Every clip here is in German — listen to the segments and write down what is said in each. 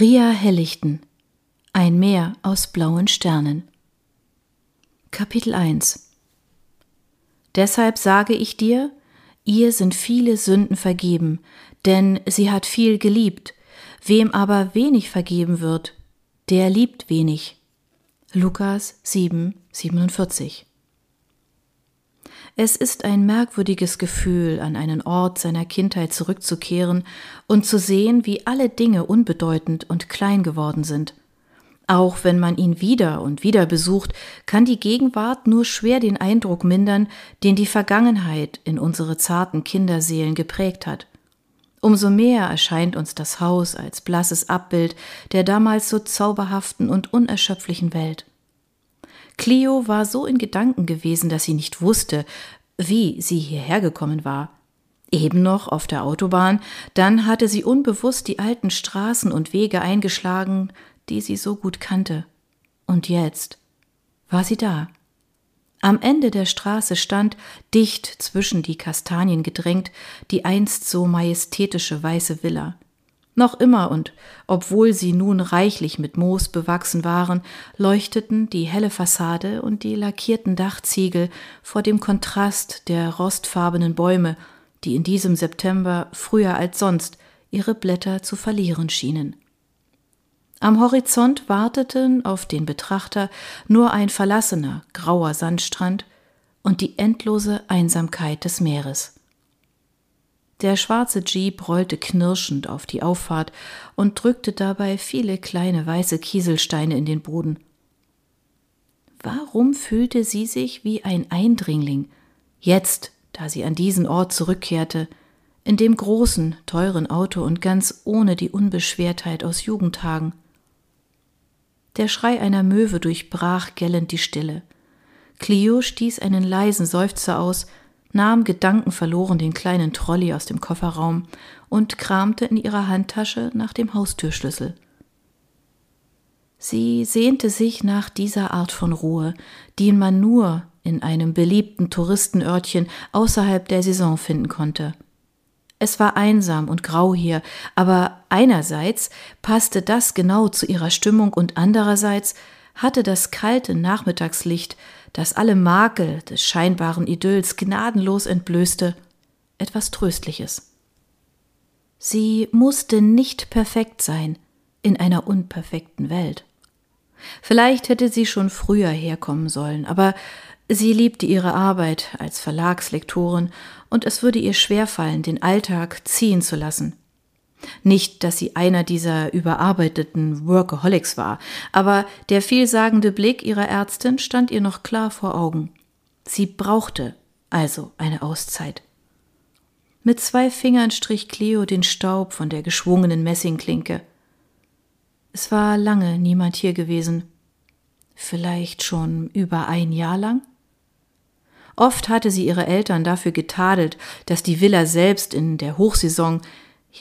Ria Hellichten. Ein Meer aus blauen Sternen. Kapitel 1 Deshalb sage ich dir, ihr sind viele Sünden vergeben, denn sie hat viel geliebt, wem aber wenig vergeben wird, der liebt wenig. Lukas 7, 47 es ist ein merkwürdiges Gefühl, an einen Ort seiner Kindheit zurückzukehren und zu sehen, wie alle Dinge unbedeutend und klein geworden sind. Auch wenn man ihn wieder und wieder besucht, kann die Gegenwart nur schwer den Eindruck mindern, den die Vergangenheit in unsere zarten Kinderseelen geprägt hat. Umso mehr erscheint uns das Haus als blasses Abbild der damals so zauberhaften und unerschöpflichen Welt. Clio war so in Gedanken gewesen, dass sie nicht wusste, wie sie hierher gekommen war. Eben noch auf der Autobahn, dann hatte sie unbewusst die alten Straßen und Wege eingeschlagen, die sie so gut kannte. Und jetzt war sie da. Am Ende der Straße stand, dicht zwischen die Kastanien gedrängt, die einst so majestätische weiße Villa. Noch immer und obwohl sie nun reichlich mit Moos bewachsen waren, leuchteten die helle Fassade und die lackierten Dachziegel vor dem Kontrast der rostfarbenen Bäume, die in diesem September früher als sonst ihre Blätter zu verlieren schienen. Am Horizont warteten auf den Betrachter nur ein verlassener, grauer Sandstrand und die endlose Einsamkeit des Meeres. Der schwarze Jeep rollte knirschend auf die Auffahrt und drückte dabei viele kleine weiße Kieselsteine in den Boden. Warum fühlte sie sich wie ein Eindringling, jetzt, da sie an diesen Ort zurückkehrte, in dem großen, teuren Auto und ganz ohne die Unbeschwertheit aus Jugendtagen? Der Schrei einer Möwe durchbrach gellend die Stille. Clio stieß einen leisen Seufzer aus, nahm gedankenverloren den kleinen Trolley aus dem Kofferraum und kramte in ihrer Handtasche nach dem Haustürschlüssel. Sie sehnte sich nach dieser Art von Ruhe, die man nur in einem beliebten Touristenörtchen außerhalb der Saison finden konnte. Es war einsam und grau hier, aber einerseits passte das genau zu ihrer Stimmung und andererseits hatte das kalte Nachmittagslicht das alle Makel des scheinbaren Idylls gnadenlos entblößte, etwas Tröstliches. Sie musste nicht perfekt sein in einer unperfekten Welt. Vielleicht hätte sie schon früher herkommen sollen, aber sie liebte ihre Arbeit als Verlagslektorin und es würde ihr schwerfallen, den Alltag ziehen zu lassen. Nicht, dass sie einer dieser überarbeiteten Workaholics war, aber der vielsagende Blick ihrer Ärztin stand ihr noch klar vor Augen. Sie brauchte also eine Auszeit. Mit zwei Fingern strich Cleo den Staub von der geschwungenen Messingklinke. Es war lange niemand hier gewesen. Vielleicht schon über ein Jahr lang? Oft hatte sie ihre Eltern dafür getadelt, dass die Villa selbst in der Hochsaison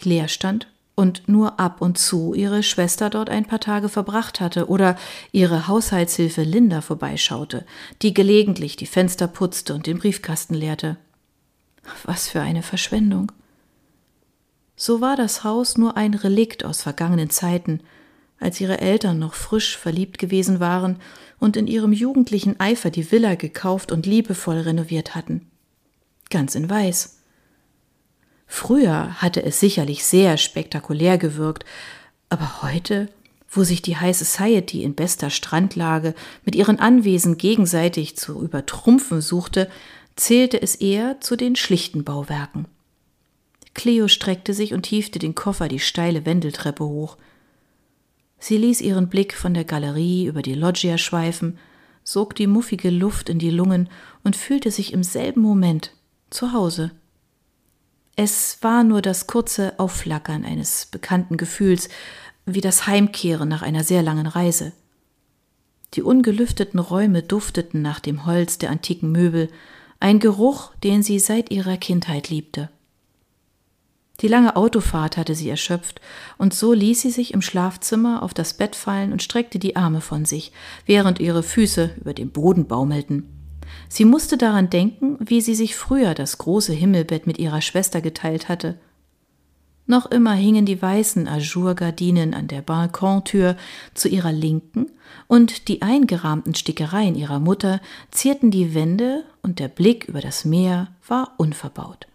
leer stand und nur ab und zu ihre Schwester dort ein paar Tage verbracht hatte oder ihre Haushaltshilfe Linda vorbeischaute, die gelegentlich die Fenster putzte und den Briefkasten leerte. Was für eine Verschwendung. So war das Haus nur ein Relikt aus vergangenen Zeiten, als ihre Eltern noch frisch verliebt gewesen waren und in ihrem jugendlichen Eifer die Villa gekauft und liebevoll renoviert hatten. Ganz in Weiß. Früher hatte es sicherlich sehr spektakulär gewirkt, aber heute, wo sich die High Society in bester Strandlage mit ihren Anwesen gegenseitig zu übertrumpfen suchte, zählte es eher zu den schlichten Bauwerken. Cleo streckte sich und hiefte den Koffer die steile Wendeltreppe hoch. Sie ließ ihren Blick von der Galerie über die Loggia schweifen, sog die muffige Luft in die Lungen und fühlte sich im selben Moment zu Hause. Es war nur das kurze Aufflackern eines bekannten Gefühls, wie das Heimkehren nach einer sehr langen Reise. Die ungelüfteten Räume dufteten nach dem Holz der antiken Möbel, ein Geruch, den sie seit ihrer Kindheit liebte. Die lange Autofahrt hatte sie erschöpft, und so ließ sie sich im Schlafzimmer auf das Bett fallen und streckte die Arme von sich, während ihre Füße über dem Boden baumelten. Sie musste daran denken, wie sie sich früher das große Himmelbett mit ihrer Schwester geteilt hatte. Noch immer hingen die weißen Ajourgardinen an der Balkontür zu ihrer Linken und die eingerahmten Stickereien ihrer Mutter zierten die Wände und der Blick über das Meer war unverbaut.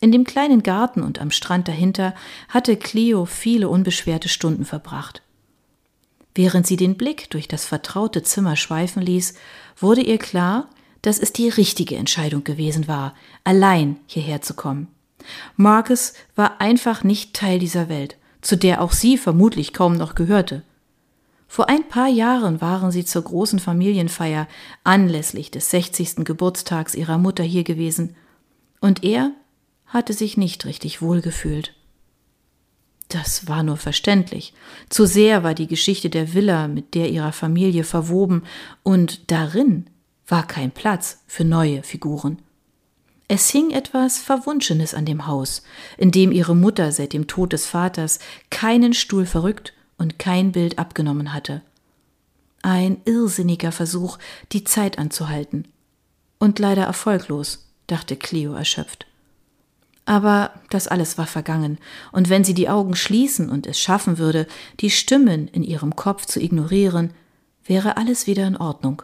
In dem kleinen Garten und am Strand dahinter hatte Clio viele unbeschwerte Stunden verbracht. Während sie den Blick durch das vertraute Zimmer schweifen ließ, wurde ihr klar, dass es die richtige Entscheidung gewesen war, allein hierher zu kommen. Marcus war einfach nicht Teil dieser Welt, zu der auch sie vermutlich kaum noch gehörte. Vor ein paar Jahren waren sie zur großen Familienfeier anlässlich des 60. Geburtstags ihrer Mutter hier gewesen, und er hatte sich nicht richtig wohlgefühlt. Das war nur verständlich. Zu sehr war die Geschichte der Villa mit der ihrer Familie verwoben, und darin war kein Platz für neue Figuren. Es hing etwas Verwunschenes an dem Haus, in dem ihre Mutter seit dem Tod des Vaters keinen Stuhl verrückt und kein Bild abgenommen hatte. Ein irrsinniger Versuch, die Zeit anzuhalten. Und leider erfolglos, dachte Cleo erschöpft. Aber das alles war vergangen, und wenn sie die Augen schließen und es schaffen würde, die Stimmen in ihrem Kopf zu ignorieren, wäre alles wieder in Ordnung.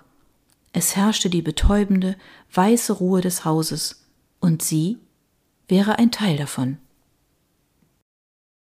Es herrschte die betäubende, weiße Ruhe des Hauses, und sie wäre ein Teil davon.